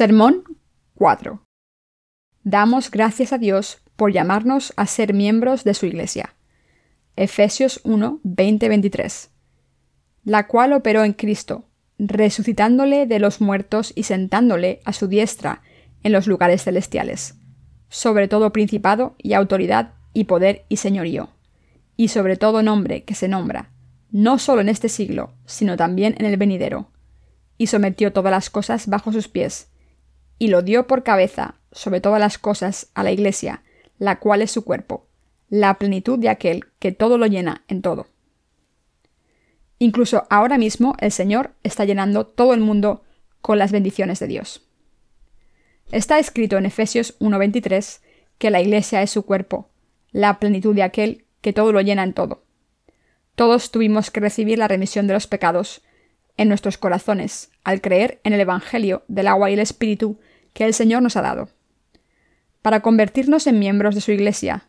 Sermón 4. Damos gracias a Dios por llamarnos a ser miembros de su Iglesia. Efesios 1, 20-23. La cual operó en Cristo, resucitándole de los muertos y sentándole a su diestra en los lugares celestiales, sobre todo principado y autoridad y poder y señorío, y sobre todo nombre que se nombra, no solo en este siglo, sino también en el venidero, y sometió todas las cosas bajo sus pies, y lo dio por cabeza sobre todas las cosas a la Iglesia, la cual es su cuerpo, la plenitud de aquel que todo lo llena en todo. Incluso ahora mismo el Señor está llenando todo el mundo con las bendiciones de Dios. Está escrito en Efesios 1:23 que la Iglesia es su cuerpo, la plenitud de aquel que todo lo llena en todo. Todos tuvimos que recibir la remisión de los pecados en nuestros corazones al creer en el Evangelio del agua y el Espíritu que el Señor nos ha dado. Para convertirnos en miembros de su Iglesia,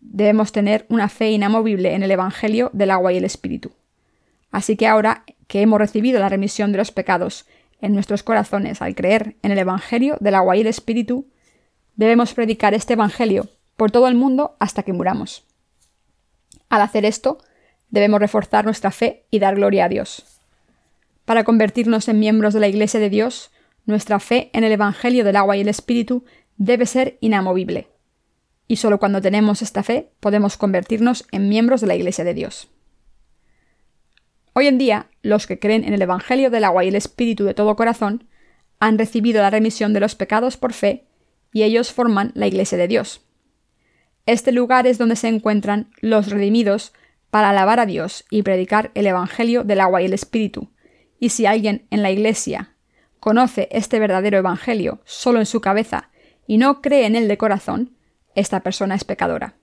debemos tener una fe inamovible en el Evangelio del agua y el Espíritu. Así que ahora que hemos recibido la remisión de los pecados en nuestros corazones al creer en el Evangelio del agua y el Espíritu, debemos predicar este Evangelio por todo el mundo hasta que muramos. Al hacer esto, debemos reforzar nuestra fe y dar gloria a Dios. Para convertirnos en miembros de la Iglesia de Dios, nuestra fe en el Evangelio del agua y el Espíritu debe ser inamovible. Y solo cuando tenemos esta fe podemos convertirnos en miembros de la Iglesia de Dios. Hoy en día, los que creen en el Evangelio del agua y el Espíritu de todo corazón han recibido la remisión de los pecados por fe y ellos forman la Iglesia de Dios. Este lugar es donde se encuentran los redimidos para alabar a Dios y predicar el Evangelio del agua y el Espíritu. Y si alguien en la Iglesia conoce este verdadero Evangelio solo en su cabeza y no cree en él de corazón, esta persona es pecadora.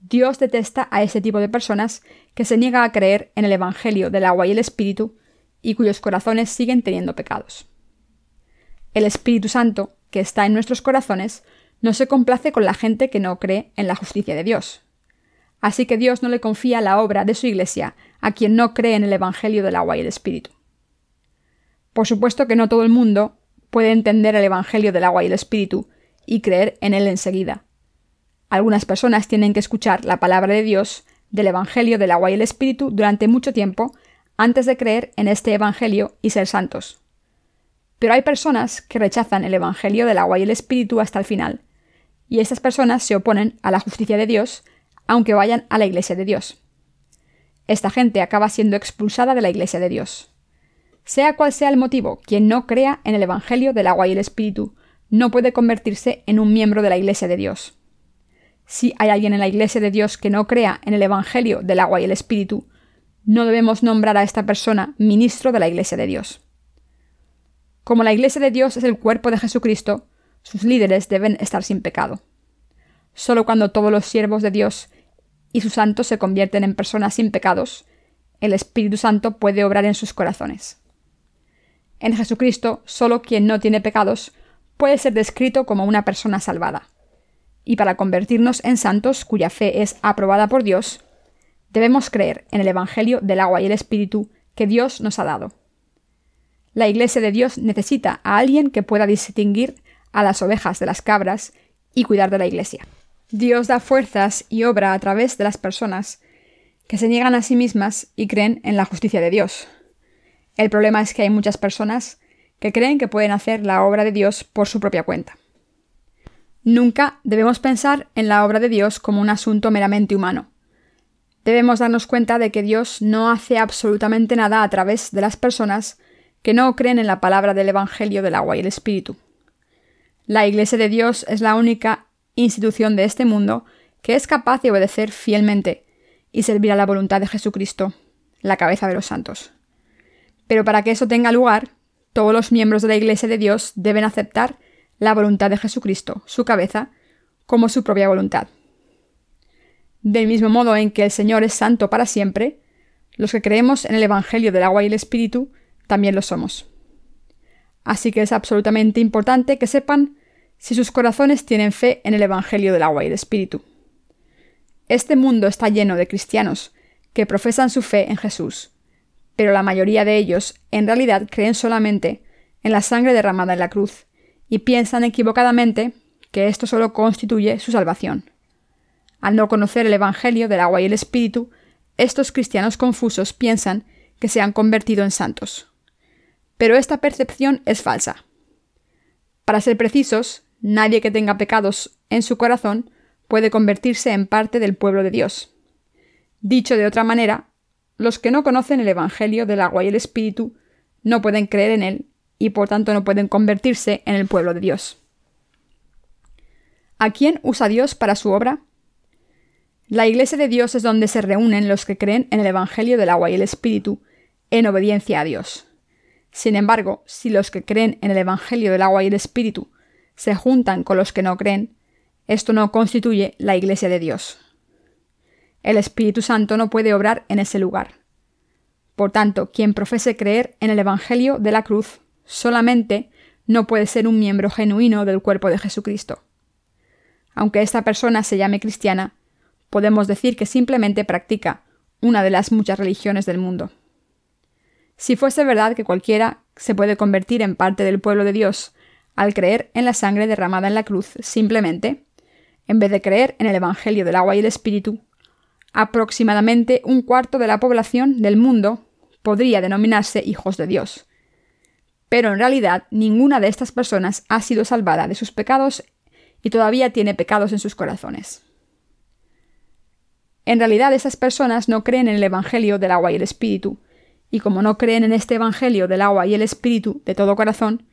Dios detesta a ese tipo de personas que se niega a creer en el Evangelio del agua y el Espíritu y cuyos corazones siguen teniendo pecados. El Espíritu Santo, que está en nuestros corazones, no se complace con la gente que no cree en la justicia de Dios. Así que Dios no le confía la obra de su Iglesia a quien no cree en el Evangelio del agua y el Espíritu. Por supuesto que no todo el mundo puede entender el Evangelio del agua y el Espíritu y creer en él enseguida. Algunas personas tienen que escuchar la palabra de Dios del Evangelio del agua y el Espíritu durante mucho tiempo antes de creer en este Evangelio y ser santos. Pero hay personas que rechazan el Evangelio del agua y el Espíritu hasta el final, y estas personas se oponen a la justicia de Dios aunque vayan a la Iglesia de Dios. Esta gente acaba siendo expulsada de la Iglesia de Dios. Sea cual sea el motivo, quien no crea en el Evangelio del agua y el Espíritu no puede convertirse en un miembro de la Iglesia de Dios. Si hay alguien en la Iglesia de Dios que no crea en el Evangelio del agua y el Espíritu, no debemos nombrar a esta persona ministro de la Iglesia de Dios. Como la Iglesia de Dios es el cuerpo de Jesucristo, sus líderes deben estar sin pecado. Solo cuando todos los siervos de Dios y sus santos se convierten en personas sin pecados, el Espíritu Santo puede obrar en sus corazones. En Jesucristo, solo quien no tiene pecados puede ser descrito como una persona salvada. Y para convertirnos en santos cuya fe es aprobada por Dios, debemos creer en el Evangelio del agua y el Espíritu que Dios nos ha dado. La Iglesia de Dios necesita a alguien que pueda distinguir a las ovejas de las cabras y cuidar de la Iglesia. Dios da fuerzas y obra a través de las personas que se niegan a sí mismas y creen en la justicia de Dios. El problema es que hay muchas personas que creen que pueden hacer la obra de Dios por su propia cuenta. Nunca debemos pensar en la obra de Dios como un asunto meramente humano. Debemos darnos cuenta de que Dios no hace absolutamente nada a través de las personas que no creen en la palabra del Evangelio del agua y el Espíritu. La Iglesia de Dios es la única institución de este mundo que es capaz de obedecer fielmente y servir a la voluntad de Jesucristo, la cabeza de los santos. Pero para que eso tenga lugar, todos los miembros de la Iglesia de Dios deben aceptar la voluntad de Jesucristo, su cabeza, como su propia voluntad. Del mismo modo en que el Señor es santo para siempre, los que creemos en el Evangelio del agua y el Espíritu también lo somos. Así que es absolutamente importante que sepan si sus corazones tienen fe en el Evangelio del agua y el Espíritu. Este mundo está lleno de cristianos que profesan su fe en Jesús, pero la mayoría de ellos en realidad creen solamente en la sangre derramada en la cruz, y piensan equivocadamente que esto solo constituye su salvación. Al no conocer el Evangelio del agua y el Espíritu, estos cristianos confusos piensan que se han convertido en santos. Pero esta percepción es falsa. Para ser precisos, nadie que tenga pecados en su corazón puede convertirse en parte del pueblo de Dios. Dicho de otra manera, los que no conocen el Evangelio del agua y el Espíritu no pueden creer en él y por tanto no pueden convertirse en el pueblo de Dios. ¿A quién usa Dios para su obra? La Iglesia de Dios es donde se reúnen los que creen en el Evangelio del agua y el Espíritu, en obediencia a Dios. Sin embargo, si los que creen en el Evangelio del agua y el Espíritu se juntan con los que no creen, esto no constituye la Iglesia de Dios. El Espíritu Santo no puede obrar en ese lugar. Por tanto, quien profese creer en el Evangelio de la cruz solamente no puede ser un miembro genuino del cuerpo de Jesucristo. Aunque esta persona se llame cristiana, podemos decir que simplemente practica una de las muchas religiones del mundo. Si fuese verdad que cualquiera se puede convertir en parte del pueblo de Dios al creer en la sangre derramada en la cruz simplemente, en vez de creer en el Evangelio del agua y el Espíritu, aproximadamente un cuarto de la población del mundo podría denominarse hijos de Dios. Pero en realidad ninguna de estas personas ha sido salvada de sus pecados y todavía tiene pecados en sus corazones. En realidad esas personas no creen en el Evangelio del agua y el Espíritu, y como no creen en este Evangelio del agua y el Espíritu de todo corazón,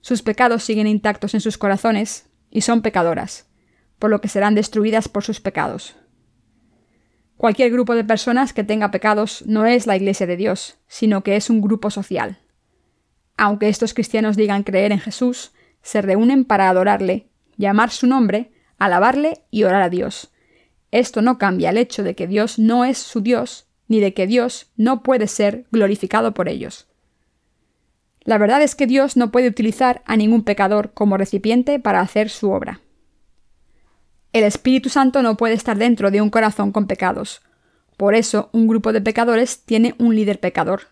sus pecados siguen intactos en sus corazones y son pecadoras, por lo que serán destruidas por sus pecados. Cualquier grupo de personas que tenga pecados no es la Iglesia de Dios, sino que es un grupo social. Aunque estos cristianos digan creer en Jesús, se reúnen para adorarle, llamar su nombre, alabarle y orar a Dios, esto no cambia el hecho de que Dios no es su Dios, ni de que Dios no puede ser glorificado por ellos. La verdad es que Dios no puede utilizar a ningún pecador como recipiente para hacer su obra. El Espíritu Santo no puede estar dentro de un corazón con pecados. Por eso, un grupo de pecadores tiene un líder pecador.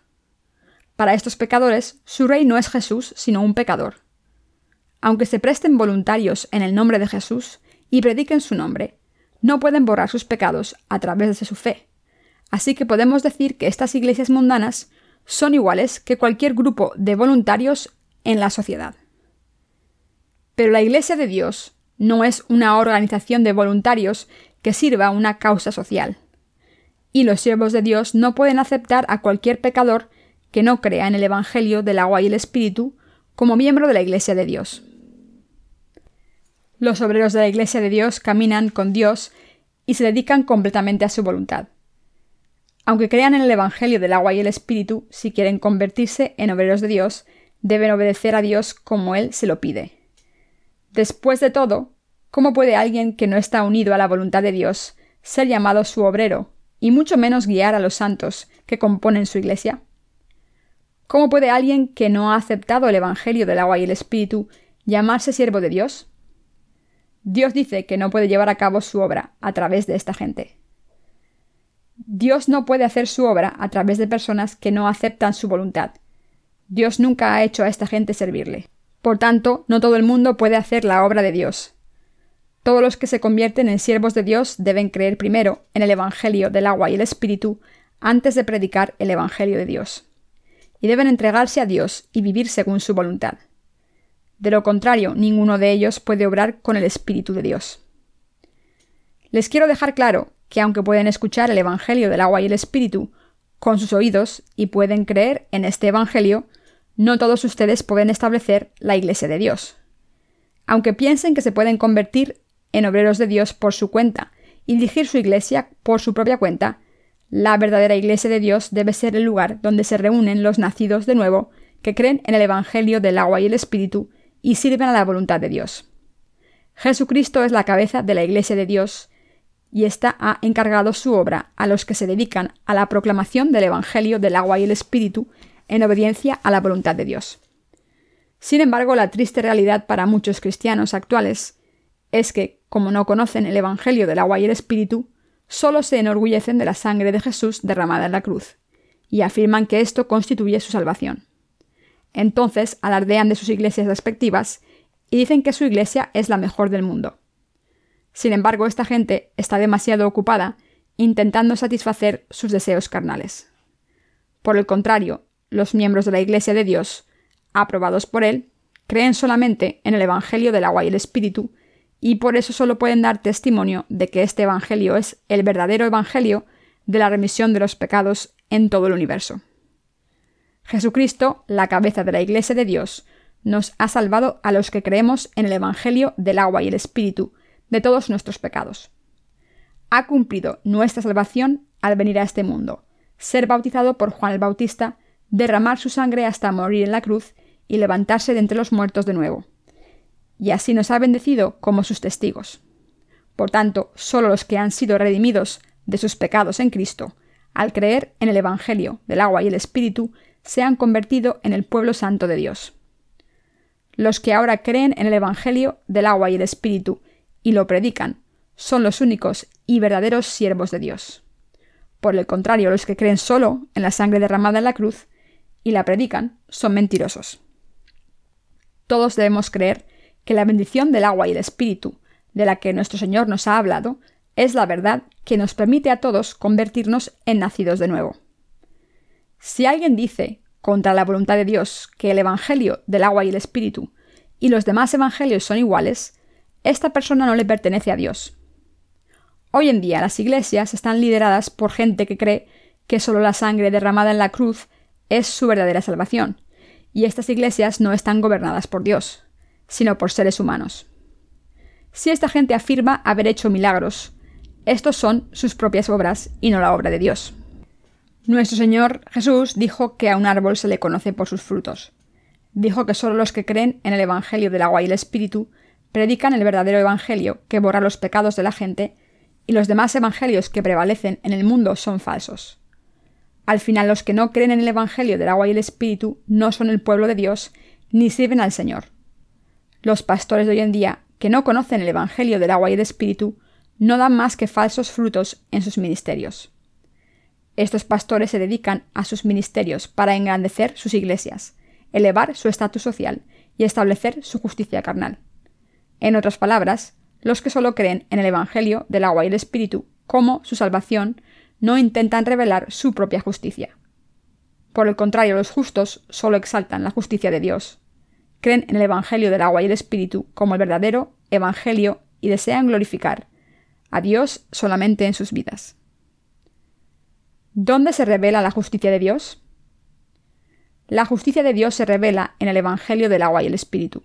Para estos pecadores, su rey no es Jesús, sino un pecador. Aunque se presten voluntarios en el nombre de Jesús y prediquen su nombre, no pueden borrar sus pecados a través de su fe. Así que podemos decir que estas iglesias mundanas son iguales que cualquier grupo de voluntarios en la sociedad. Pero la Iglesia de Dios no es una organización de voluntarios que sirva a una causa social. Y los siervos de Dios no pueden aceptar a cualquier pecador que no crea en el Evangelio del agua y el Espíritu como miembro de la Iglesia de Dios. Los obreros de la Iglesia de Dios caminan con Dios y se dedican completamente a su voluntad. Aunque crean en el Evangelio del agua y el Espíritu, si quieren convertirse en obreros de Dios, deben obedecer a Dios como Él se lo pide. Después de todo, ¿cómo puede alguien que no está unido a la voluntad de Dios ser llamado su obrero, y mucho menos guiar a los santos que componen su Iglesia? ¿Cómo puede alguien que no ha aceptado el Evangelio del agua y el Espíritu llamarse siervo de Dios? Dios dice que no puede llevar a cabo su obra a través de esta gente. Dios no puede hacer su obra a través de personas que no aceptan su voluntad. Dios nunca ha hecho a esta gente servirle. Por tanto, no todo el mundo puede hacer la obra de Dios. Todos los que se convierten en siervos de Dios deben creer primero en el Evangelio del agua y el Espíritu antes de predicar el Evangelio de Dios. Y deben entregarse a Dios y vivir según su voluntad. De lo contrario, ninguno de ellos puede obrar con el Espíritu de Dios. Les quiero dejar claro que aunque pueden escuchar el Evangelio del agua y el Espíritu con sus oídos y pueden creer en este Evangelio, no todos ustedes pueden establecer la Iglesia de Dios. Aunque piensen que se pueden convertir en obreros de Dios por su cuenta y dirigir su Iglesia por su propia cuenta, la verdadera Iglesia de Dios debe ser el lugar donde se reúnen los nacidos de nuevo que creen en el Evangelio del agua y el Espíritu y sirven a la voluntad de Dios. Jesucristo es la cabeza de la Iglesia de Dios y ésta ha encargado su obra a los que se dedican a la proclamación del Evangelio del agua y el Espíritu en obediencia a la voluntad de Dios. Sin embargo, la triste realidad para muchos cristianos actuales es que, como no conocen el Evangelio del agua y el Espíritu, solo se enorgullecen de la sangre de Jesús derramada en la cruz, y afirman que esto constituye su salvación. Entonces alardean de sus iglesias respectivas y dicen que su iglesia es la mejor del mundo. Sin embargo, esta gente está demasiado ocupada intentando satisfacer sus deseos carnales. Por el contrario, los miembros de la Iglesia de Dios, aprobados por Él, creen solamente en el Evangelio del agua y el Espíritu, y por eso solo pueden dar testimonio de que este Evangelio es el verdadero Evangelio de la remisión de los pecados en todo el universo. Jesucristo, la cabeza de la Iglesia de Dios, nos ha salvado a los que creemos en el Evangelio del agua y el Espíritu de todos nuestros pecados. Ha cumplido nuestra salvación al venir a este mundo, ser bautizado por Juan el Bautista, derramar su sangre hasta morir en la cruz y levantarse de entre los muertos de nuevo. Y así nos ha bendecido como sus testigos. Por tanto, solo los que han sido redimidos de sus pecados en Cristo, al creer en el Evangelio del agua y el Espíritu, se han convertido en el pueblo santo de Dios. Los que ahora creen en el Evangelio del agua y el Espíritu y lo predican son los únicos y verdaderos siervos de Dios. Por el contrario, los que creen solo en la sangre derramada en la cruz y la predican son mentirosos. Todos debemos creer que la bendición del agua y el espíritu, de la que nuestro Señor nos ha hablado, es la verdad que nos permite a todos convertirnos en nacidos de nuevo. Si alguien dice, contra la voluntad de Dios, que el Evangelio del agua y el espíritu y los demás evangelios son iguales, esta persona no le pertenece a Dios. Hoy en día las iglesias están lideradas por gente que cree que solo la sangre derramada en la cruz es su verdadera salvación, y estas iglesias no están gobernadas por Dios, sino por seres humanos. Si esta gente afirma haber hecho milagros, estos son sus propias obras y no la obra de Dios. Nuestro Señor Jesús dijo que a un árbol se le conoce por sus frutos. Dijo que solo los que creen en el Evangelio del agua y el Espíritu predican el verdadero Evangelio que borra los pecados de la gente, y los demás Evangelios que prevalecen en el mundo son falsos. Al final los que no creen en el Evangelio del agua y el Espíritu no son el pueblo de Dios ni sirven al Señor. Los pastores de hoy en día, que no conocen el Evangelio del agua y el Espíritu, no dan más que falsos frutos en sus ministerios. Estos pastores se dedican a sus ministerios para engrandecer sus iglesias, elevar su estatus social y establecer su justicia carnal. En otras palabras, los que solo creen en el Evangelio del agua y el Espíritu como su salvación no intentan revelar su propia justicia. Por el contrario, los justos solo exaltan la justicia de Dios. Creen en el Evangelio del agua y el Espíritu como el verdadero Evangelio y desean glorificar a Dios solamente en sus vidas. ¿Dónde se revela la justicia de Dios? La justicia de Dios se revela en el Evangelio del agua y el Espíritu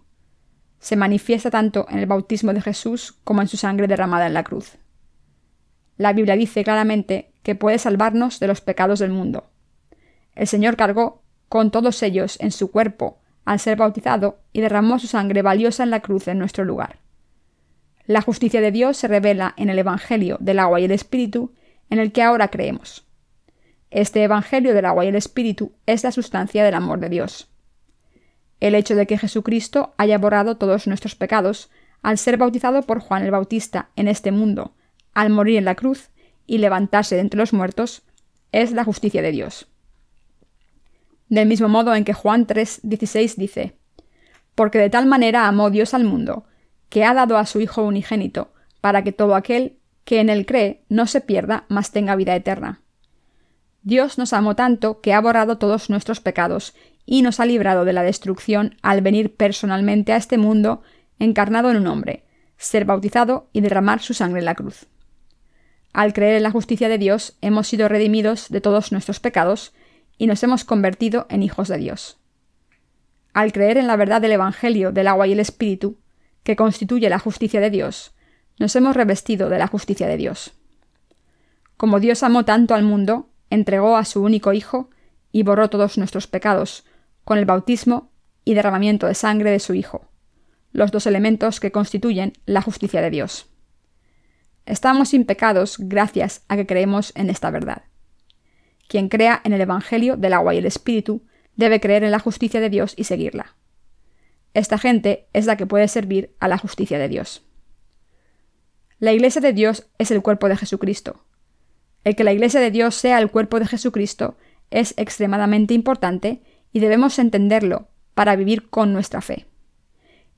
se manifiesta tanto en el bautismo de Jesús como en su sangre derramada en la cruz. La Biblia dice claramente que puede salvarnos de los pecados del mundo. El Señor cargó con todos ellos en su cuerpo al ser bautizado y derramó su sangre valiosa en la cruz en nuestro lugar. La justicia de Dios se revela en el Evangelio del agua y el Espíritu en el que ahora creemos. Este Evangelio del agua y el Espíritu es la sustancia del amor de Dios. El hecho de que Jesucristo haya borrado todos nuestros pecados al ser bautizado por Juan el Bautista en este mundo, al morir en la cruz y levantarse de entre los muertos, es la justicia de Dios. Del mismo modo en que Juan 3:16 dice, Porque de tal manera amó Dios al mundo, que ha dado a su Hijo unigénito, para que todo aquel que en él cree no se pierda, mas tenga vida eterna. Dios nos amó tanto que ha borrado todos nuestros pecados y nos ha librado de la destrucción al venir personalmente a este mundo encarnado en un hombre, ser bautizado y derramar su sangre en la cruz. Al creer en la justicia de Dios hemos sido redimidos de todos nuestros pecados y nos hemos convertido en hijos de Dios. Al creer en la verdad del Evangelio del agua y el Espíritu, que constituye la justicia de Dios, nos hemos revestido de la justicia de Dios. Como Dios amó tanto al mundo, entregó a su único Hijo y borró todos nuestros pecados, con el bautismo y derramamiento de sangre de su Hijo, los dos elementos que constituyen la justicia de Dios. Estamos sin pecados gracias a que creemos en esta verdad. Quien crea en el Evangelio del agua y el Espíritu debe creer en la justicia de Dios y seguirla. Esta gente es la que puede servir a la justicia de Dios. La Iglesia de Dios es el cuerpo de Jesucristo. El que la Iglesia de Dios sea el cuerpo de Jesucristo es extremadamente importante y debemos entenderlo para vivir con nuestra fe.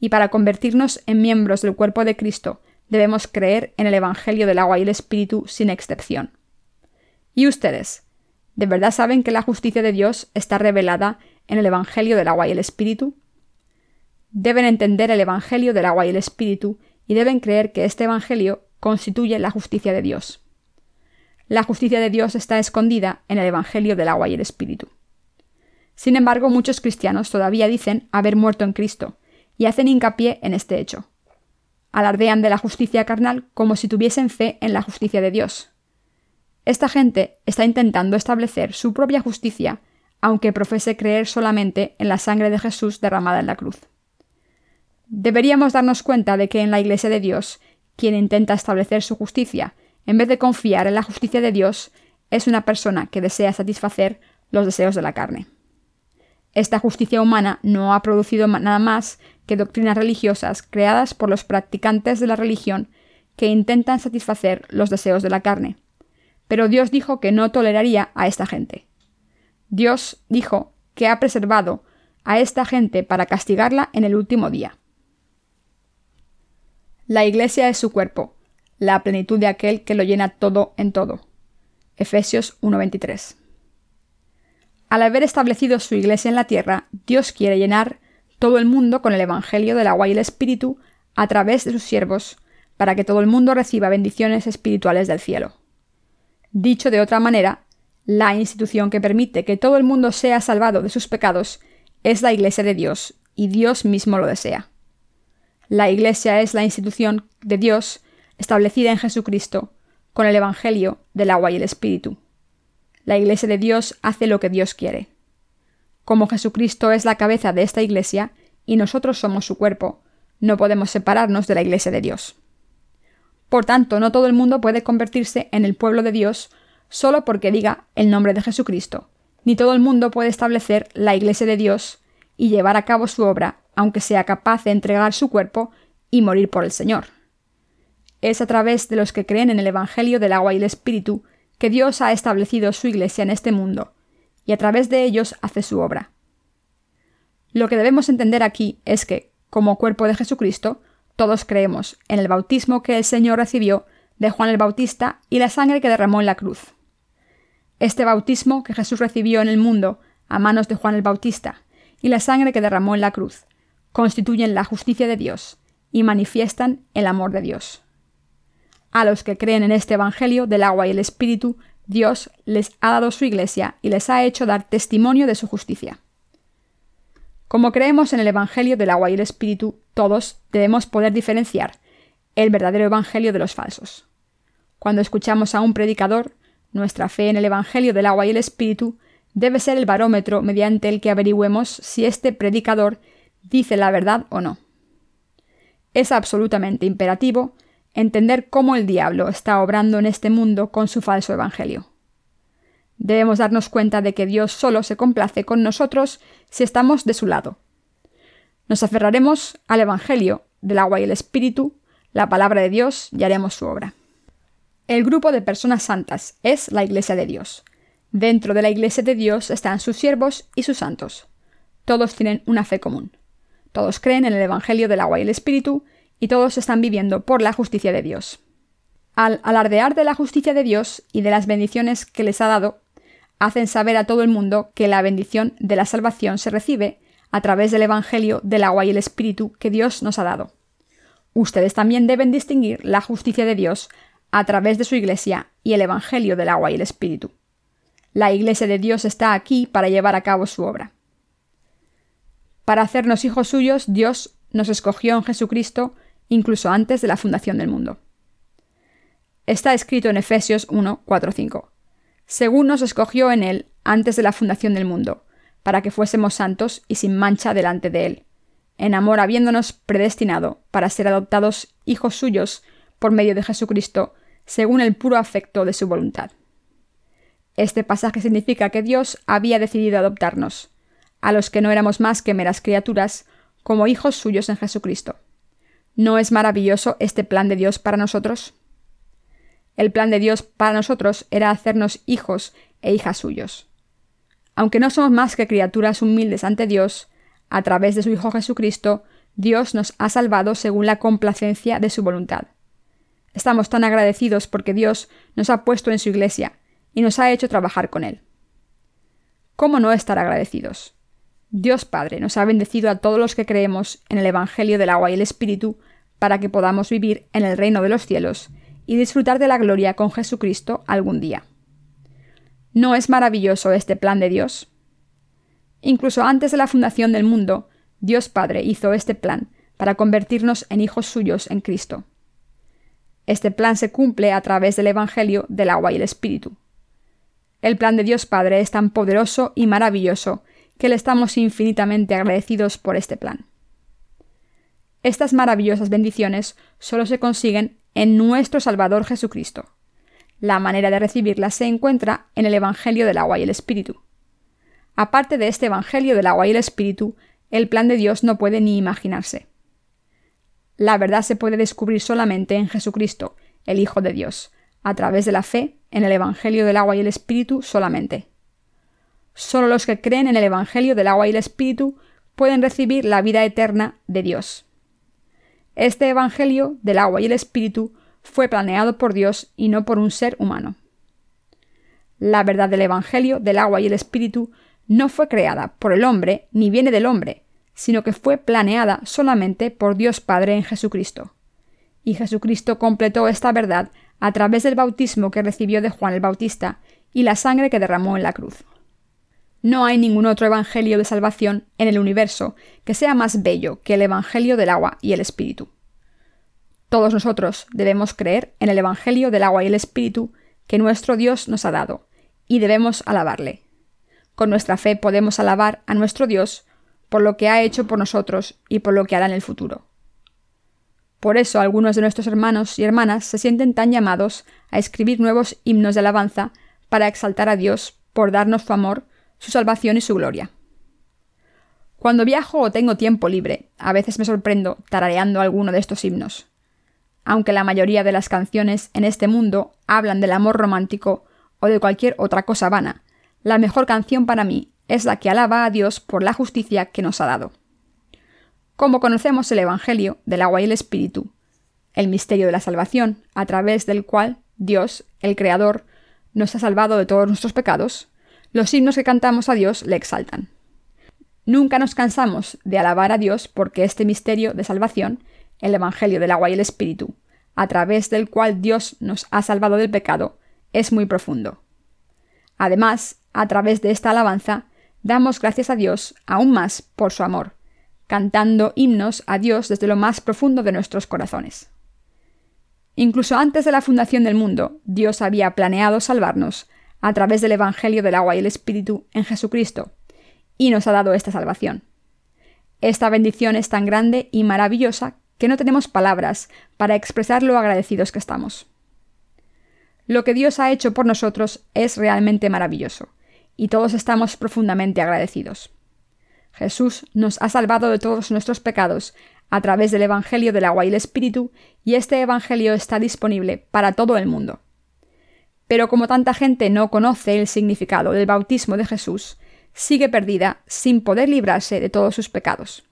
Y para convertirnos en miembros del cuerpo de Cristo, debemos creer en el Evangelio del agua y el Espíritu sin excepción. ¿Y ustedes? ¿De verdad saben que la justicia de Dios está revelada en el Evangelio del agua y el Espíritu? Deben entender el Evangelio del agua y el Espíritu y deben creer que este Evangelio constituye la justicia de Dios. La justicia de Dios está escondida en el Evangelio del agua y el Espíritu. Sin embargo, muchos cristianos todavía dicen haber muerto en Cristo, y hacen hincapié en este hecho. Alardean de la justicia carnal como si tuviesen fe en la justicia de Dios. Esta gente está intentando establecer su propia justicia, aunque profese creer solamente en la sangre de Jesús derramada en la cruz. Deberíamos darnos cuenta de que en la Iglesia de Dios, quien intenta establecer su justicia, en vez de confiar en la justicia de Dios, es una persona que desea satisfacer los deseos de la carne. Esta justicia humana no ha producido nada más que doctrinas religiosas creadas por los practicantes de la religión que intentan satisfacer los deseos de la carne. Pero Dios dijo que no toleraría a esta gente. Dios dijo que ha preservado a esta gente para castigarla en el último día. La Iglesia es su cuerpo, la plenitud de aquel que lo llena todo en todo. Efesios 1:23. Al haber establecido su Iglesia en la tierra, Dios quiere llenar todo el mundo con el Evangelio del agua y el Espíritu a través de sus siervos, para que todo el mundo reciba bendiciones espirituales del cielo. Dicho de otra manera, la institución que permite que todo el mundo sea salvado de sus pecados es la Iglesia de Dios, y Dios mismo lo desea. La Iglesia es la institución de Dios establecida en Jesucristo, con el Evangelio del agua y el Espíritu. La Iglesia de Dios hace lo que Dios quiere. Como Jesucristo es la cabeza de esta Iglesia y nosotros somos su cuerpo, no podemos separarnos de la Iglesia de Dios. Por tanto, no todo el mundo puede convertirse en el pueblo de Dios solo porque diga el nombre de Jesucristo, ni todo el mundo puede establecer la Iglesia de Dios y llevar a cabo su obra aunque sea capaz de entregar su cuerpo y morir por el Señor. Es a través de los que creen en el Evangelio del agua y el Espíritu que Dios ha establecido su Iglesia en este mundo, y a través de ellos hace su obra. Lo que debemos entender aquí es que, como cuerpo de Jesucristo, todos creemos en el bautismo que el Señor recibió de Juan el Bautista y la sangre que derramó en la cruz. Este bautismo que Jesús recibió en el mundo a manos de Juan el Bautista y la sangre que derramó en la cruz constituyen la justicia de Dios y manifiestan el amor de Dios. A los que creen en este Evangelio del agua y el Espíritu, Dios les ha dado su Iglesia y les ha hecho dar testimonio de su justicia. Como creemos en el Evangelio del agua y el Espíritu, todos debemos poder diferenciar el verdadero Evangelio de los falsos. Cuando escuchamos a un predicador, nuestra fe en el Evangelio del agua y el Espíritu debe ser el barómetro mediante el que averigüemos si este predicador dice la verdad o no. Es absolutamente imperativo entender cómo el diablo está obrando en este mundo con su falso evangelio. Debemos darnos cuenta de que Dios solo se complace con nosotros si estamos de su lado. Nos aferraremos al Evangelio del agua y el Espíritu, la palabra de Dios, y haremos su obra. El grupo de personas santas es la Iglesia de Dios. Dentro de la Iglesia de Dios están sus siervos y sus santos. Todos tienen una fe común. Todos creen en el Evangelio del agua y el Espíritu, y todos están viviendo por la justicia de Dios. Al alardear de la justicia de Dios y de las bendiciones que les ha dado, hacen saber a todo el mundo que la bendición de la salvación se recibe a través del Evangelio del agua y el Espíritu que Dios nos ha dado. Ustedes también deben distinguir la justicia de Dios a través de su Iglesia y el Evangelio del agua y el Espíritu. La Iglesia de Dios está aquí para llevar a cabo su obra. Para hacernos hijos suyos, Dios nos escogió en Jesucristo incluso antes de la fundación del mundo. Está escrito en Efesios 1, 4, 5. Según nos escogió en Él antes de la fundación del mundo, para que fuésemos santos y sin mancha delante de Él, en amor habiéndonos predestinado para ser adoptados hijos suyos por medio de Jesucristo, según el puro afecto de su voluntad. Este pasaje significa que Dios había decidido adoptarnos, a los que no éramos más que meras criaturas, como hijos suyos en Jesucristo. ¿No es maravilloso este plan de Dios para nosotros? El plan de Dios para nosotros era hacernos hijos e hijas suyos. Aunque no somos más que criaturas humildes ante Dios, a través de su Hijo Jesucristo, Dios nos ha salvado según la complacencia de su voluntad. Estamos tan agradecidos porque Dios nos ha puesto en su iglesia y nos ha hecho trabajar con Él. ¿Cómo no estar agradecidos? Dios Padre nos ha bendecido a todos los que creemos en el Evangelio del agua y el Espíritu para que podamos vivir en el reino de los cielos y disfrutar de la gloria con Jesucristo algún día. ¿No es maravilloso este plan de Dios? Incluso antes de la fundación del mundo, Dios Padre hizo este plan para convertirnos en hijos suyos en Cristo. Este plan se cumple a través del Evangelio del agua y el Espíritu. El plan de Dios Padre es tan poderoso y maravilloso que le estamos infinitamente agradecidos por este plan. Estas maravillosas bendiciones solo se consiguen en nuestro Salvador Jesucristo. La manera de recibirlas se encuentra en el Evangelio del agua y el Espíritu. Aparte de este Evangelio del agua y el Espíritu, el plan de Dios no puede ni imaginarse. La verdad se puede descubrir solamente en Jesucristo, el Hijo de Dios, a través de la fe en el Evangelio del agua y el Espíritu solamente. Solo los que creen en el Evangelio del agua y el Espíritu pueden recibir la vida eterna de Dios. Este Evangelio del agua y el Espíritu fue planeado por Dios y no por un ser humano. La verdad del Evangelio del agua y el Espíritu no fue creada por el hombre ni viene del hombre, sino que fue planeada solamente por Dios Padre en Jesucristo. Y Jesucristo completó esta verdad a través del bautismo que recibió de Juan el Bautista y la sangre que derramó en la cruz. No hay ningún otro Evangelio de salvación en el universo que sea más bello que el Evangelio del agua y el Espíritu. Todos nosotros debemos creer en el Evangelio del agua y el Espíritu que nuestro Dios nos ha dado, y debemos alabarle. Con nuestra fe podemos alabar a nuestro Dios por lo que ha hecho por nosotros y por lo que hará en el futuro. Por eso algunos de nuestros hermanos y hermanas se sienten tan llamados a escribir nuevos himnos de alabanza para exaltar a Dios por darnos su amor, su salvación y su gloria. Cuando viajo o tengo tiempo libre, a veces me sorprendo tarareando alguno de estos himnos. Aunque la mayoría de las canciones en este mundo hablan del amor romántico o de cualquier otra cosa vana, la mejor canción para mí es la que alaba a Dios por la justicia que nos ha dado. Como conocemos el Evangelio del agua y el Espíritu, el misterio de la salvación, a través del cual Dios, el Creador, nos ha salvado de todos nuestros pecados, los himnos que cantamos a Dios le exaltan. Nunca nos cansamos de alabar a Dios porque este misterio de salvación, el Evangelio del agua y el Espíritu, a través del cual Dios nos ha salvado del pecado, es muy profundo. Además, a través de esta alabanza, damos gracias a Dios aún más por su amor, cantando himnos a Dios desde lo más profundo de nuestros corazones. Incluso antes de la fundación del mundo, Dios había planeado salvarnos a través del Evangelio del agua y el Espíritu en Jesucristo, y nos ha dado esta salvación. Esta bendición es tan grande y maravillosa que no tenemos palabras para expresar lo agradecidos que estamos. Lo que Dios ha hecho por nosotros es realmente maravilloso, y todos estamos profundamente agradecidos. Jesús nos ha salvado de todos nuestros pecados a través del Evangelio del agua y el Espíritu, y este Evangelio está disponible para todo el mundo. Pero como tanta gente no conoce el significado del bautismo de Jesús, sigue perdida sin poder librarse de todos sus pecados.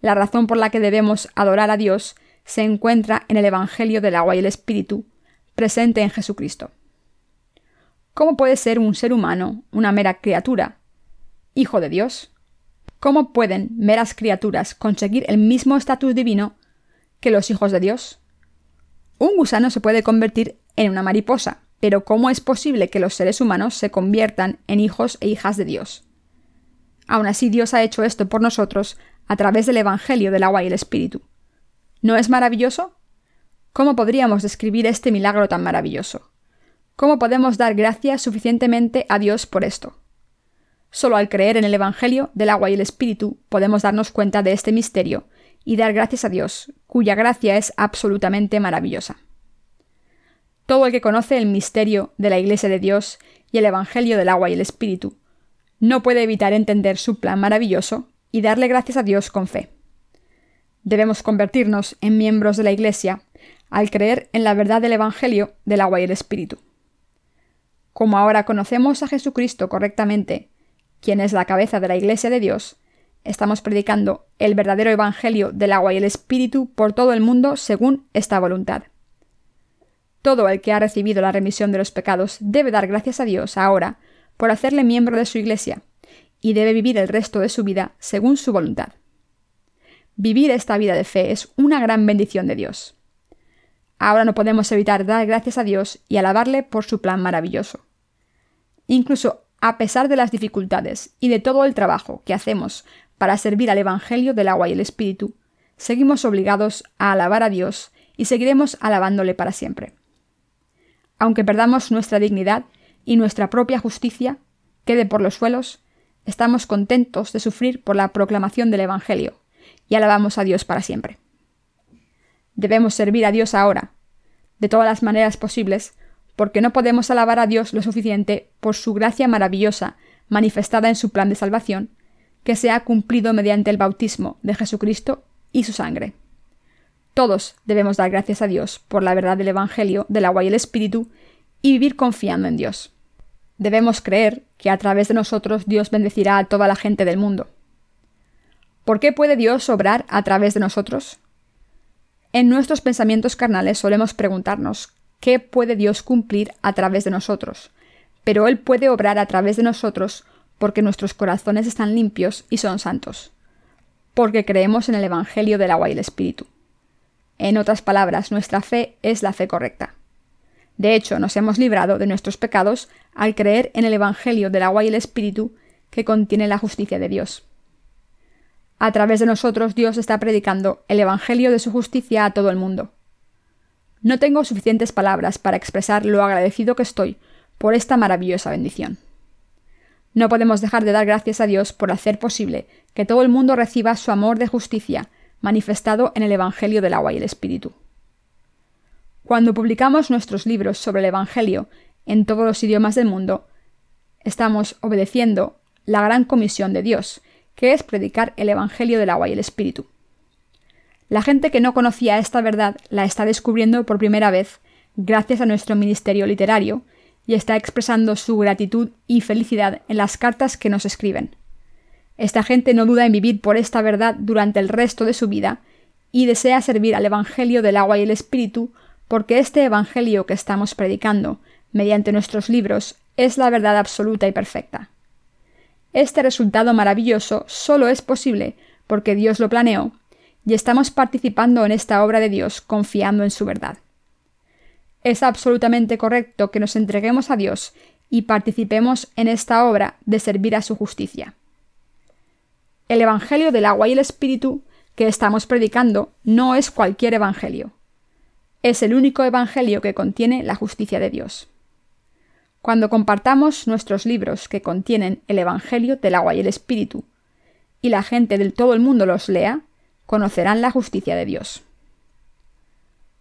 La razón por la que debemos adorar a Dios se encuentra en el Evangelio del agua y el Espíritu, presente en Jesucristo. ¿Cómo puede ser un ser humano, una mera criatura, hijo de Dios? ¿Cómo pueden meras criaturas conseguir el mismo estatus divino que los hijos de Dios? Un gusano se puede convertir en una mariposa, pero ¿cómo es posible que los seres humanos se conviertan en hijos e hijas de Dios? Aún así Dios ha hecho esto por nosotros a través del Evangelio del agua y el Espíritu. ¿No es maravilloso? ¿Cómo podríamos describir este milagro tan maravilloso? ¿Cómo podemos dar gracias suficientemente a Dios por esto? Solo al creer en el Evangelio del agua y el Espíritu podemos darnos cuenta de este misterio y dar gracias a Dios, cuya gracia es absolutamente maravillosa. Todo el que conoce el misterio de la Iglesia de Dios y el Evangelio del agua y el Espíritu no puede evitar entender su plan maravilloso y darle gracias a Dios con fe. Debemos convertirnos en miembros de la Iglesia al creer en la verdad del Evangelio del agua y el Espíritu. Como ahora conocemos a Jesucristo correctamente, quien es la cabeza de la Iglesia de Dios, estamos predicando el verdadero Evangelio del agua y el Espíritu por todo el mundo según esta voluntad. Todo el que ha recibido la remisión de los pecados debe dar gracias a Dios ahora por hacerle miembro de su Iglesia, y debe vivir el resto de su vida según su voluntad. Vivir esta vida de fe es una gran bendición de Dios. Ahora no podemos evitar dar gracias a Dios y alabarle por su plan maravilloso. Incluso a pesar de las dificultades y de todo el trabajo que hacemos para servir al Evangelio del agua y el Espíritu, seguimos obligados a alabar a Dios y seguiremos alabándole para siempre. Aunque perdamos nuestra dignidad y nuestra propia justicia quede por los suelos, estamos contentos de sufrir por la proclamación del Evangelio y alabamos a Dios para siempre. Debemos servir a Dios ahora, de todas las maneras posibles, porque no podemos alabar a Dios lo suficiente por su gracia maravillosa manifestada en su plan de salvación, que se ha cumplido mediante el bautismo de Jesucristo y su sangre. Todos debemos dar gracias a Dios por la verdad del Evangelio del agua y el Espíritu y vivir confiando en Dios. Debemos creer que a través de nosotros Dios bendecirá a toda la gente del mundo. ¿Por qué puede Dios obrar a través de nosotros? En nuestros pensamientos carnales solemos preguntarnos qué puede Dios cumplir a través de nosotros, pero Él puede obrar a través de nosotros porque nuestros corazones están limpios y son santos, porque creemos en el Evangelio del agua y el Espíritu. En otras palabras, nuestra fe es la fe correcta. De hecho, nos hemos librado de nuestros pecados al creer en el Evangelio del agua y el Espíritu que contiene la justicia de Dios. A través de nosotros Dios está predicando el Evangelio de su justicia a todo el mundo. No tengo suficientes palabras para expresar lo agradecido que estoy por esta maravillosa bendición. No podemos dejar de dar gracias a Dios por hacer posible que todo el mundo reciba su amor de justicia manifestado en el Evangelio del agua y el Espíritu. Cuando publicamos nuestros libros sobre el Evangelio en todos los idiomas del mundo, estamos obedeciendo la gran comisión de Dios, que es predicar el Evangelio del agua y el Espíritu. La gente que no conocía esta verdad la está descubriendo por primera vez gracias a nuestro ministerio literario y está expresando su gratitud y felicidad en las cartas que nos escriben. Esta gente no duda en vivir por esta verdad durante el resto de su vida y desea servir al Evangelio del agua y el Espíritu porque este Evangelio que estamos predicando mediante nuestros libros es la verdad absoluta y perfecta. Este resultado maravilloso solo es posible porque Dios lo planeó y estamos participando en esta obra de Dios confiando en su verdad. Es absolutamente correcto que nos entreguemos a Dios y participemos en esta obra de servir a su justicia. El Evangelio del agua y el Espíritu que estamos predicando no es cualquier Evangelio. Es el único Evangelio que contiene la justicia de Dios. Cuando compartamos nuestros libros que contienen el Evangelio del agua y el Espíritu, y la gente del todo el mundo los lea, conocerán la justicia de Dios.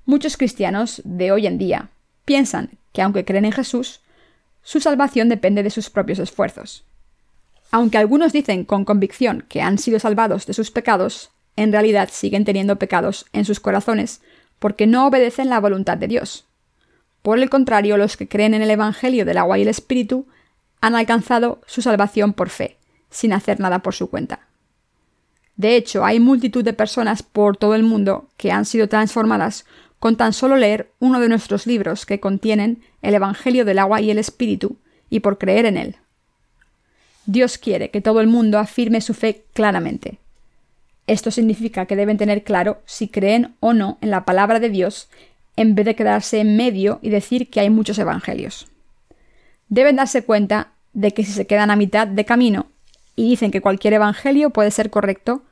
Muchos cristianos de hoy en día piensan que aunque creen en Jesús, su salvación depende de sus propios esfuerzos. Aunque algunos dicen con convicción que han sido salvados de sus pecados, en realidad siguen teniendo pecados en sus corazones porque no obedecen la voluntad de Dios. Por el contrario, los que creen en el Evangelio del agua y el Espíritu han alcanzado su salvación por fe, sin hacer nada por su cuenta. De hecho, hay multitud de personas por todo el mundo que han sido transformadas con tan solo leer uno de nuestros libros que contienen el Evangelio del agua y el Espíritu, y por creer en él. Dios quiere que todo el mundo afirme su fe claramente. Esto significa que deben tener claro si creen o no en la palabra de Dios, en vez de quedarse en medio y decir que hay muchos evangelios. Deben darse cuenta de que si se quedan a mitad de camino y dicen que cualquier evangelio puede ser correcto,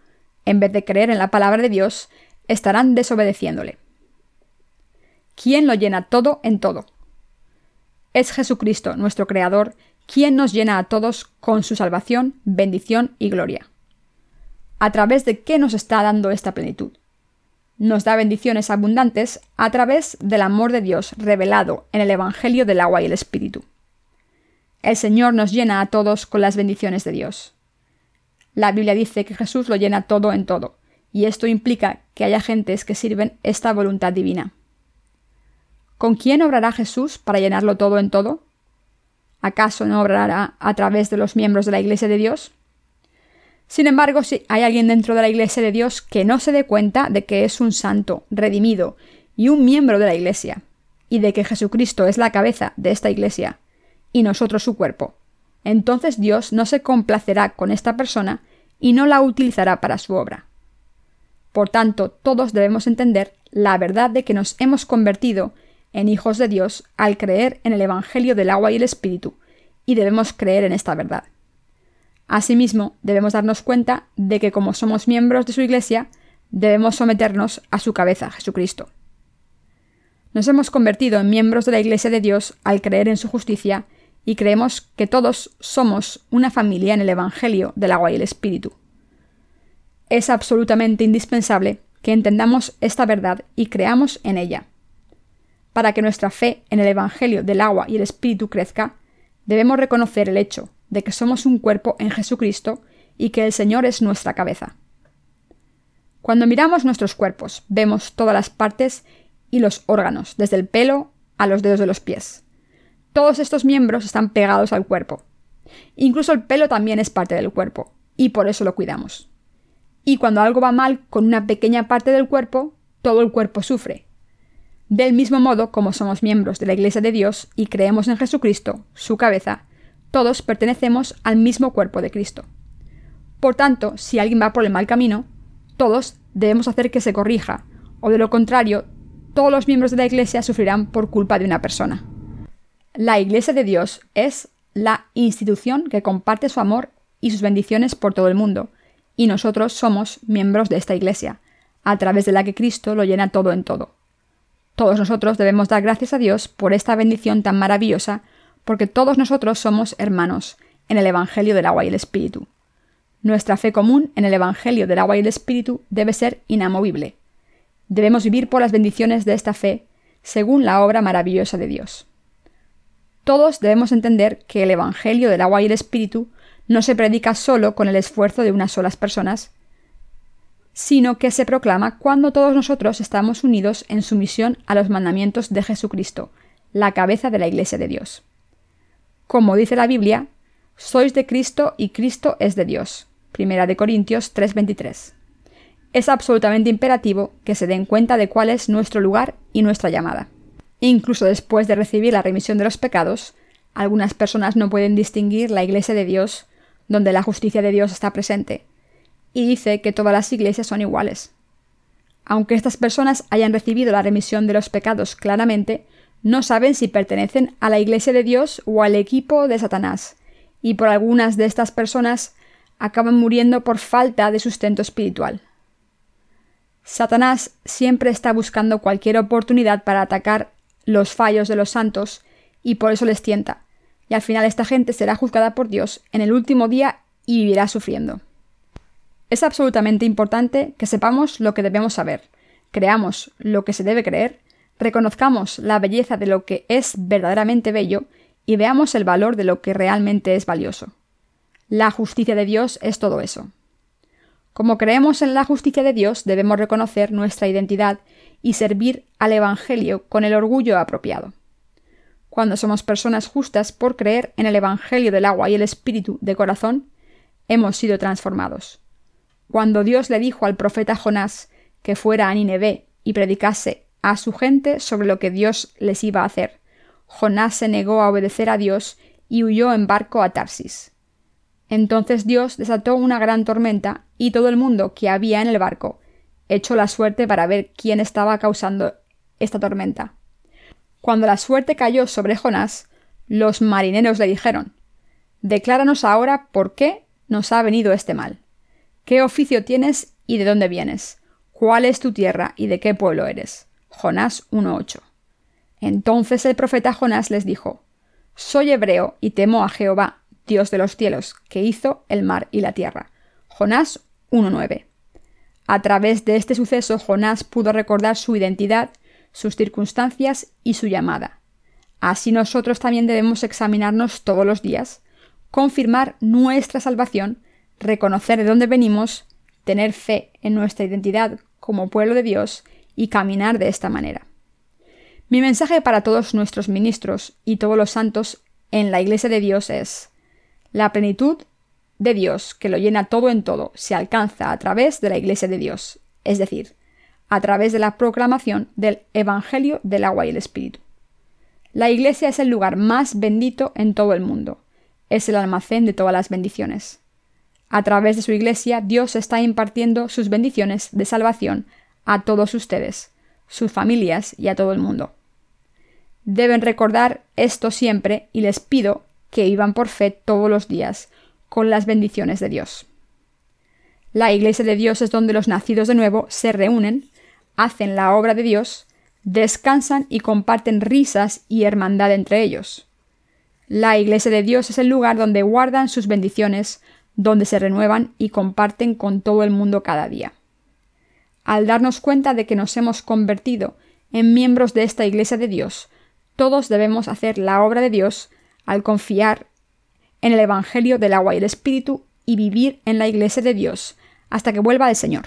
en vez de creer en la palabra de Dios, estarán desobedeciéndole. ¿Quién lo llena todo en todo? Es Jesucristo, nuestro Creador, quien nos llena a todos con su salvación, bendición y gloria. ¿A través de qué nos está dando esta plenitud? Nos da bendiciones abundantes a través del amor de Dios revelado en el Evangelio del agua y el Espíritu. El Señor nos llena a todos con las bendiciones de Dios. La Biblia dice que Jesús lo llena todo en todo, y esto implica que haya gentes que sirven esta voluntad divina. ¿Con quién obrará Jesús para llenarlo todo en todo? ¿Acaso no obrará a través de los miembros de la Iglesia de Dios? Sin embargo, si hay alguien dentro de la Iglesia de Dios que no se dé cuenta de que es un santo, redimido y un miembro de la Iglesia, y de que Jesucristo es la cabeza de esta Iglesia, y nosotros su cuerpo, entonces Dios no se complacerá con esta persona y no la utilizará para su obra. Por tanto, todos debemos entender la verdad de que nos hemos convertido en hijos de Dios al creer en el Evangelio del agua y el Espíritu, y debemos creer en esta verdad. Asimismo, debemos darnos cuenta de que como somos miembros de su Iglesia, debemos someternos a su cabeza, Jesucristo. Nos hemos convertido en miembros de la Iglesia de Dios al creer en su justicia y creemos que todos somos una familia en el Evangelio del agua y el Espíritu. Es absolutamente indispensable que entendamos esta verdad y creamos en ella. Para que nuestra fe en el Evangelio del agua y el Espíritu crezca, debemos reconocer el hecho de que somos un cuerpo en Jesucristo y que el Señor es nuestra cabeza. Cuando miramos nuestros cuerpos, vemos todas las partes y los órganos, desde el pelo a los dedos de los pies. Todos estos miembros están pegados al cuerpo. Incluso el pelo también es parte del cuerpo, y por eso lo cuidamos. Y cuando algo va mal con una pequeña parte del cuerpo, todo el cuerpo sufre. Del mismo modo, como somos miembros de la Iglesia de Dios y creemos en Jesucristo, su cabeza, todos pertenecemos al mismo cuerpo de Cristo. Por tanto, si alguien va por el mal camino, todos debemos hacer que se corrija, o de lo contrario, todos los miembros de la Iglesia sufrirán por culpa de una persona. La Iglesia de Dios es la institución que comparte su amor y sus bendiciones por todo el mundo, y nosotros somos miembros de esta Iglesia, a través de la que Cristo lo llena todo en todo. Todos nosotros debemos dar gracias a Dios por esta bendición tan maravillosa, porque todos nosotros somos hermanos en el Evangelio del agua y el Espíritu. Nuestra fe común en el Evangelio del agua y el Espíritu debe ser inamovible. Debemos vivir por las bendiciones de esta fe, según la obra maravillosa de Dios. Todos debemos entender que el Evangelio del agua y el Espíritu no se predica solo con el esfuerzo de unas solas personas, sino que se proclama cuando todos nosotros estamos unidos en sumisión a los mandamientos de Jesucristo, la cabeza de la Iglesia de Dios. Como dice la Biblia, sois de Cristo y Cristo es de Dios. Primera de Corintios 3:23. Es absolutamente imperativo que se den cuenta de cuál es nuestro lugar y nuestra llamada. Incluso después de recibir la remisión de los pecados, algunas personas no pueden distinguir la Iglesia de Dios, donde la justicia de Dios está presente, y dice que todas las iglesias son iguales. Aunque estas personas hayan recibido la remisión de los pecados claramente, no saben si pertenecen a la Iglesia de Dios o al equipo de Satanás, y por algunas de estas personas acaban muriendo por falta de sustento espiritual. Satanás siempre está buscando cualquier oportunidad para atacar los fallos de los santos y por eso les tienta. Y al final esta gente será juzgada por Dios en el último día y vivirá sufriendo. Es absolutamente importante que sepamos lo que debemos saber, creamos lo que se debe creer, reconozcamos la belleza de lo que es verdaderamente bello y veamos el valor de lo que realmente es valioso. La justicia de Dios es todo eso. Como creemos en la justicia de Dios, debemos reconocer nuestra identidad y servir al Evangelio con el orgullo apropiado. Cuando somos personas justas por creer en el Evangelio del agua y el Espíritu de corazón, hemos sido transformados. Cuando Dios le dijo al profeta Jonás que fuera a Nineveh y predicase a su gente sobre lo que Dios les iba a hacer, Jonás se negó a obedecer a Dios y huyó en barco a Tarsis. Entonces Dios desató una gran tormenta y todo el mundo que había en el barco echó la suerte para ver quién estaba causando esta tormenta. Cuando la suerte cayó sobre Jonás, los marineros le dijeron Decláranos ahora por qué nos ha venido este mal. ¿Qué oficio tienes y de dónde vienes? ¿Cuál es tu tierra y de qué pueblo eres? Jonás 1.8. Entonces el profeta Jonás les dijo Soy hebreo y temo a Jehová, Dios de los cielos, que hizo el mar y la tierra. Jonás 1.9. A través de este suceso, Jonás pudo recordar su identidad, sus circunstancias y su llamada. Así nosotros también debemos examinarnos todos los días, confirmar nuestra salvación, reconocer de dónde venimos, tener fe en nuestra identidad como pueblo de Dios y caminar de esta manera. Mi mensaje para todos nuestros ministros y todos los santos en la Iglesia de Dios es la plenitud de Dios, que lo llena todo en todo, se alcanza a través de la Iglesia de Dios, es decir, a través de la proclamación del Evangelio del agua y el Espíritu. La Iglesia es el lugar más bendito en todo el mundo, es el almacén de todas las bendiciones. A través de su Iglesia, Dios está impartiendo sus bendiciones de salvación a todos ustedes, sus familias y a todo el mundo. Deben recordar esto siempre y les pido que vivan por fe todos los días, con las bendiciones de Dios. La Iglesia de Dios es donde los nacidos de nuevo se reúnen, hacen la obra de Dios, descansan y comparten risas y hermandad entre ellos. La Iglesia de Dios es el lugar donde guardan sus bendiciones, donde se renuevan y comparten con todo el mundo cada día. Al darnos cuenta de que nos hemos convertido en miembros de esta Iglesia de Dios, todos debemos hacer la obra de Dios al confiar en el Evangelio del agua y el Espíritu y vivir en la Iglesia de Dios hasta que vuelva el Señor.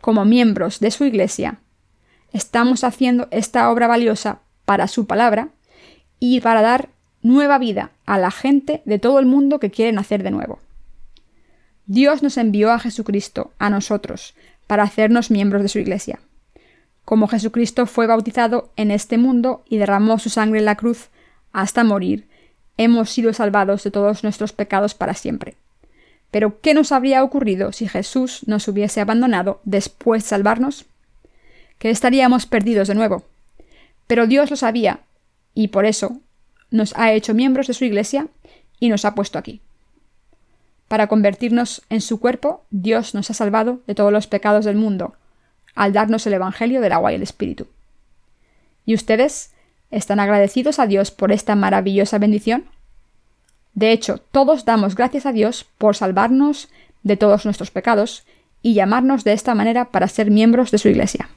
Como miembros de su Iglesia, estamos haciendo esta obra valiosa para su palabra y para dar nueva vida a la gente de todo el mundo que quiere nacer de nuevo. Dios nos envió a Jesucristo, a nosotros, para hacernos miembros de su Iglesia. Como Jesucristo fue bautizado en este mundo y derramó su sangre en la cruz hasta morir, hemos sido salvados de todos nuestros pecados para siempre. Pero ¿qué nos habría ocurrido si Jesús nos hubiese abandonado después de salvarnos? Que estaríamos perdidos de nuevo. Pero Dios lo sabía, y por eso nos ha hecho miembros de su Iglesia y nos ha puesto aquí. Para convertirnos en su cuerpo, Dios nos ha salvado de todos los pecados del mundo, al darnos el Evangelio del agua y el Espíritu. ¿Y ustedes están agradecidos a Dios por esta maravillosa bendición? De hecho, todos damos gracias a Dios por salvarnos de todos nuestros pecados y llamarnos de esta manera para ser miembros de su Iglesia.